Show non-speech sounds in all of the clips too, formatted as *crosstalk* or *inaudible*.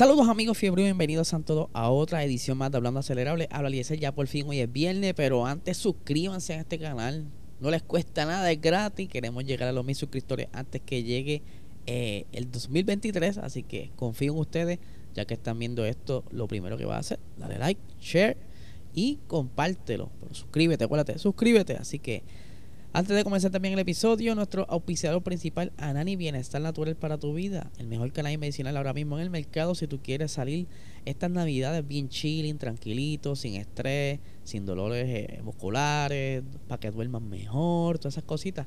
Saludos amigos fiebre, bienvenidos a todos a otra edición más de Hablando Acelerable. Habla Eliezer, ya por fin hoy es viernes, pero antes suscríbanse a este canal. No les cuesta nada, es gratis. Queremos llegar a los mil suscriptores antes que llegue eh, el 2023. Así que confío en ustedes, ya que están viendo esto. Lo primero que va a hacer, dale like, share y compártelo. Pero suscríbete, acuérdate, suscríbete. Así que antes de comenzar también el episodio, nuestro auspiciador principal, Anani Bienestar Natural para tu vida, el mejor canal medicinal ahora mismo en el mercado si tú quieres salir estas navidades bien chilling, tranquilito, sin estrés, sin dolores eh, musculares, para que duermas mejor, todas esas cositas.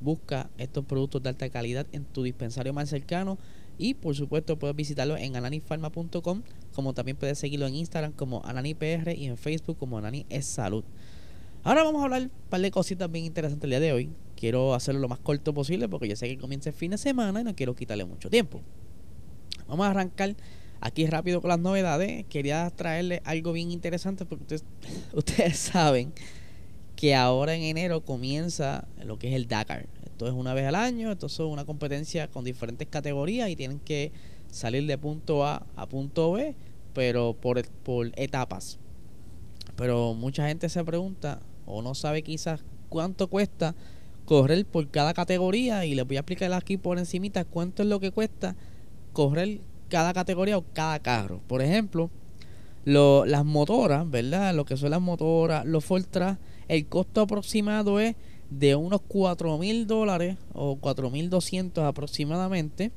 Busca estos productos de alta calidad en tu dispensario más cercano y por supuesto puedes visitarlo en ananifarma.com, como también puedes seguirlo en Instagram como AnaniPR y en Facebook como Anani es Salud. Ahora vamos a hablar un par de cositas bien interesantes el día de hoy. Quiero hacerlo lo más corto posible porque yo sé que comienza el fin de semana y no quiero quitarle mucho tiempo. Vamos a arrancar aquí rápido con las novedades. Quería traerle algo bien interesante porque ustedes, *laughs* saben que ahora en enero comienza lo que es el Dakar. Esto es una vez al año, esto es una competencia con diferentes categorías y tienen que salir de punto A a punto B, pero por, por etapas. Pero mucha gente se pregunta, o no sabe quizás cuánto cuesta correr por cada categoría y les voy a explicar aquí por encimita cuánto es lo que cuesta correr cada categoría o cada carro. Por ejemplo, lo, las motoras, ¿verdad? Lo que son las motoras, los Fortras, el costo aproximado es de unos 4 mil dólares o 4 mil 200 aproximadamente.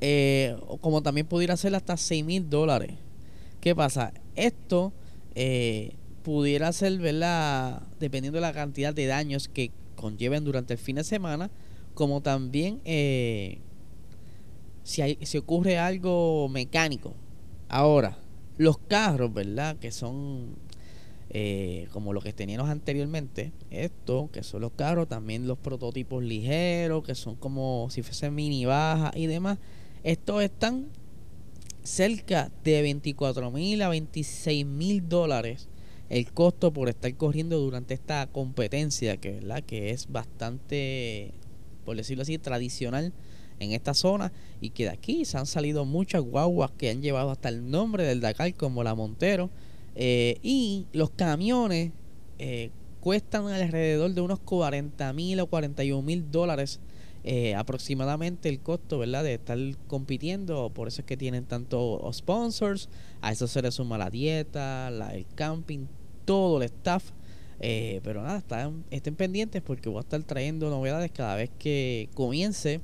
Eh, como también pudiera ser hasta 6 mil dólares. ¿Qué pasa? Esto eh, pudiera ser, ¿verdad? Dependiendo de la cantidad de daños que conlleven durante el fin de semana, como también eh, si, hay, si ocurre algo mecánico. Ahora, los carros, ¿verdad? Que son eh, como lo que teníamos anteriormente, esto, que son los carros, también los prototipos ligeros, que son como si fuesen mini baja y demás, estos están cerca de 24 mil a 26 mil dólares el costo por estar corriendo durante esta competencia que, ¿verdad? que es bastante, por decirlo así, tradicional en esta zona y que de aquí se han salido muchas guaguas que han llevado hasta el nombre del Dakar como la Montero eh, y los camiones eh, cuestan alrededor de unos 40 mil o 41 mil dólares eh, aproximadamente el costo verdad de estar compitiendo por eso es que tienen tantos sponsors a eso se le suma la dieta la, el camping todo el staff. Eh, pero nada, están, estén pendientes porque voy a estar trayendo novedades cada vez que comience,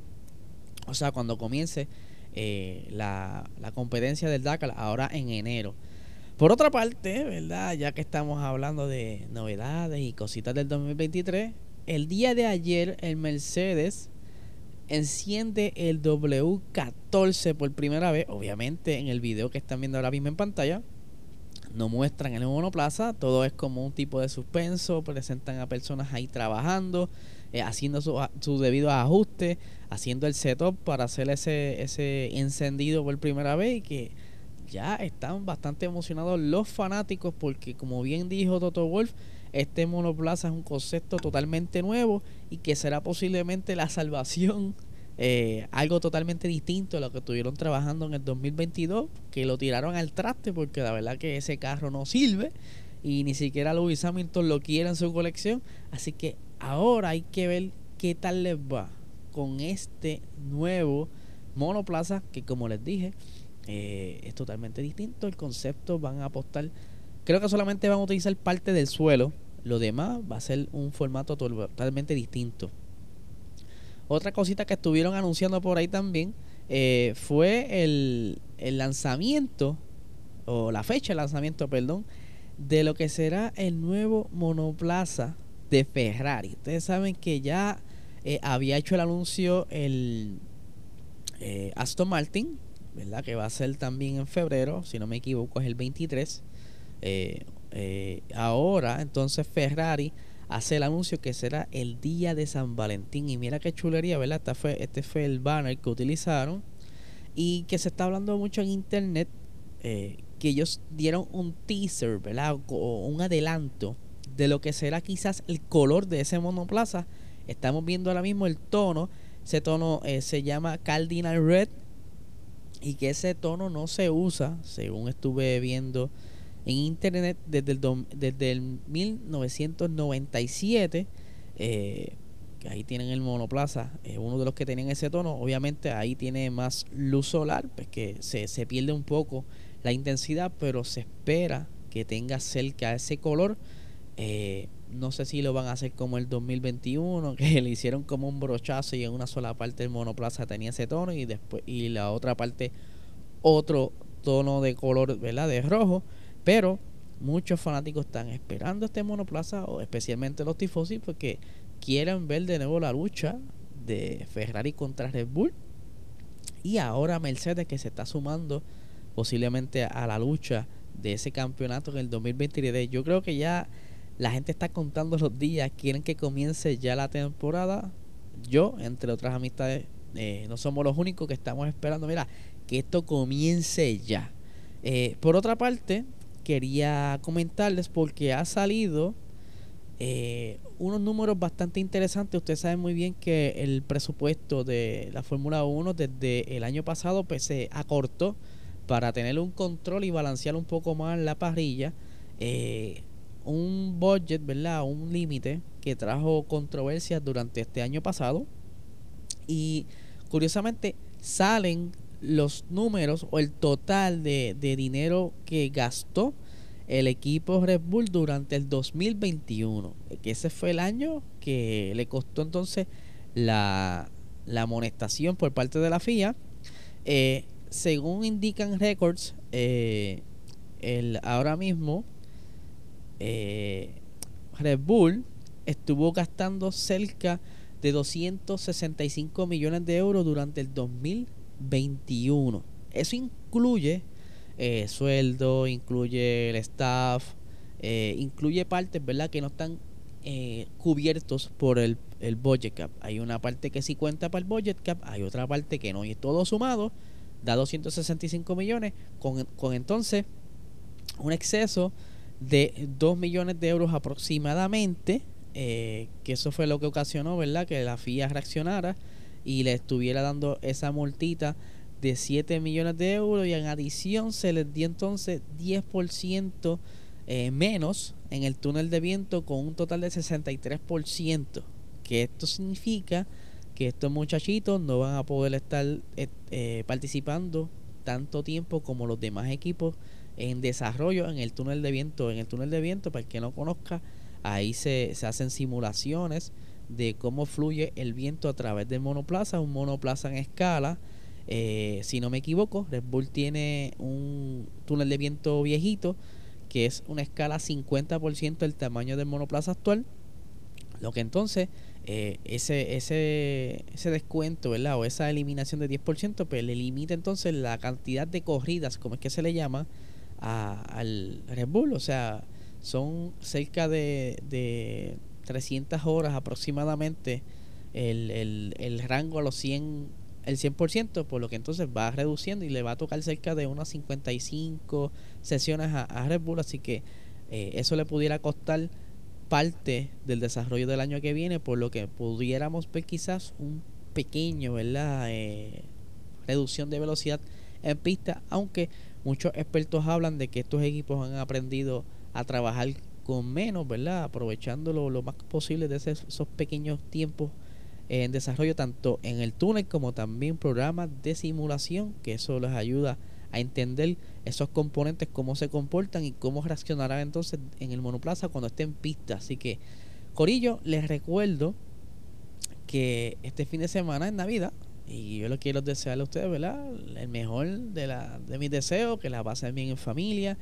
o sea, cuando comience eh, la, la, competencia del Dakar ahora en enero. Por otra parte, ¿verdad? Ya que estamos hablando de novedades y cositas del 2023, el día de ayer el Mercedes enciende el W14 por primera vez, obviamente en el video que están viendo ahora mismo en pantalla no muestran el monoplaza, todo es como un tipo de suspenso, presentan a personas ahí trabajando, eh, haciendo sus su debidos ajustes, haciendo el setup para hacer ese, ese encendido por primera vez y que ya están bastante emocionados los fanáticos porque como bien dijo Toto Wolf, este monoplaza es un concepto totalmente nuevo y que será posiblemente la salvación eh, algo totalmente distinto a lo que estuvieron trabajando en el 2022, que lo tiraron al traste porque la verdad que ese carro no sirve y ni siquiera Lewis Hamilton lo quiere en su colección. Así que ahora hay que ver qué tal les va con este nuevo monoplaza que como les dije eh, es totalmente distinto. El concepto van a apostar, creo que solamente van a utilizar parte del suelo, lo demás va a ser un formato totalmente distinto. Otra cosita que estuvieron anunciando por ahí también eh, fue el, lanzamiento, o la fecha de lanzamiento, perdón, de lo que será el nuevo monoplaza de Ferrari. Ustedes saben que ya eh, había hecho el anuncio el eh, Aston Martin, ¿verdad? Que va a ser también en febrero, si no me equivoco, es el 23. Eh, ahora, entonces Ferrari hace el anuncio que será el día de San Valentín. Y mira qué chulería, ¿verdad? Este fue, este fue el banner que utilizaron y que se está hablando mucho en internet. Eh, que ellos dieron un teaser, ¿verdad? O un adelanto de lo que será quizás el color de ese monoplaza. Estamos viendo ahora mismo el tono. Ese tono eh, se llama Cardinal Red. Y que ese tono no se usa, según estuve viendo en internet desde el, desde el 1997. Eh, que ahí tienen el monoplaza, eh, uno de los que tenían ese tono. Obviamente ahí tiene más luz solar, pues que se, se pierde un poco la intensidad, pero se espera que tenga cerca ese color. Eh, no sé si lo van a hacer como el 2021, *laughs* que le hicieron como un brochazo y en una sola parte el monoplaza tenía ese tono y después y la otra parte otro tono de color, ¿verdad? De rojo, pero muchos fanáticos están esperando este monoplaza o especialmente los tifosi porque quieren ver de nuevo la lucha de Ferrari contra Red Bull y ahora Mercedes que se está sumando posiblemente a la lucha de ese campeonato en el 2023. Yo creo que ya la gente está contando los días, quieren que comience ya la temporada. Yo, entre otras amistades, eh, no somos los únicos que estamos esperando, mira, que esto comience ya. Eh, por otra parte, quería comentarles porque ha salido eh, unos números bastante interesantes. Ustedes saben muy bien que el presupuesto de la Fórmula 1 desde el año pasado pues, se acortó para tener un control y balancear un poco más la parrilla. Eh, un budget, ¿verdad? Un límite que trajo controversias durante este año pasado. Y curiosamente salen los números o el total de, dinero que gastó el equipo Red Bull durante el 2021. Que ese fue el año que le costó entonces la, la amonestación por parte de la FIA. Eh, según indican records, eh, el, ahora mismo eh, Red Bull estuvo gastando cerca de 265 millones de euros durante el 2021. Eso incluye eh, sueldo, incluye el staff, eh, incluye partes, ¿verdad? Que no están eh, cubiertos por el, el budget cap. Hay una parte que sí cuenta para el budget cap, hay otra parte que no. Y todo sumado da 265 millones, con, con entonces un exceso de 2 millones de euros aproximadamente, eh, que eso fue lo que ocasionó, ¿verdad? Que la FIA reaccionara y le estuviera dando esa multita de 7 millones de euros y en adición se les dio entonces 10% eh, menos en el túnel de viento con un total de 63%, que esto significa que estos muchachitos no van a poder estar eh, eh, participando tanto tiempo como los demás equipos en desarrollo en el túnel de viento. En el túnel de viento, para el que no conozca, ahí se, se hacen simulaciones de cómo fluye el viento a través del monoplaza, un monoplaza en escala. Eh, si no me equivoco, Red Bull tiene un túnel de viento viejito que es una escala 50% del tamaño del monoplaza actual. Lo que entonces eh, ese, ese, ese descuento, ¿verdad? O esa eliminación de 10%, pues le limita entonces la cantidad de corridas, como es que se le llama, al Red Bull. O sea, son cerca de, de 300 horas aproximadamente el, el, el rango a los 100 el 100%, por lo que entonces va reduciendo y le va a tocar cerca de unas 55 sesiones a, Red Bull, así que eh, eso le pudiera costar parte del desarrollo del año que viene, por lo que pudiéramos ver quizás un pequeño, ¿verdad? Eh, reducción de velocidad en pista, aunque Muchos expertos hablan de que estos equipos han aprendido a trabajar con menos, ¿verdad? Aprovechando lo, más posible de esos pequeños tiempos en desarrollo, tanto en el túnel como también programas de simulación, que eso les ayuda a entender esos componentes, cómo se comportan y cómo reaccionarán entonces en el monoplaza cuando esté en pista. Así que, Corillo, les recuerdo que este fin de semana en Navidad y yo lo quiero desearle a ustedes, ¿verdad? El mejor de, la, de mis deseos, que la pasen bien en familia,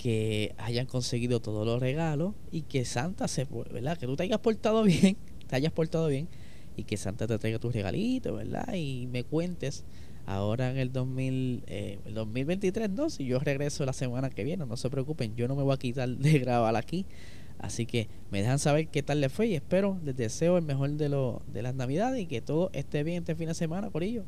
que hayan conseguido todos los regalos y que Santa se, ¿verdad? Que tú te hayas portado *laughs* bien, te hayas portado bien y que Santa te traiga tus regalitos, ¿verdad? Y me cuentes ahora en el, 2000, eh, 2023, no, si yo regreso la semana que viene, no se preocupen, yo no me voy a quitar de *laughs* grabar aquí. Así que me dejan saber qué tal les fue y espero, les deseo el mejor de, lo, de las navidades y que todo esté bien este fin de semana, por ello.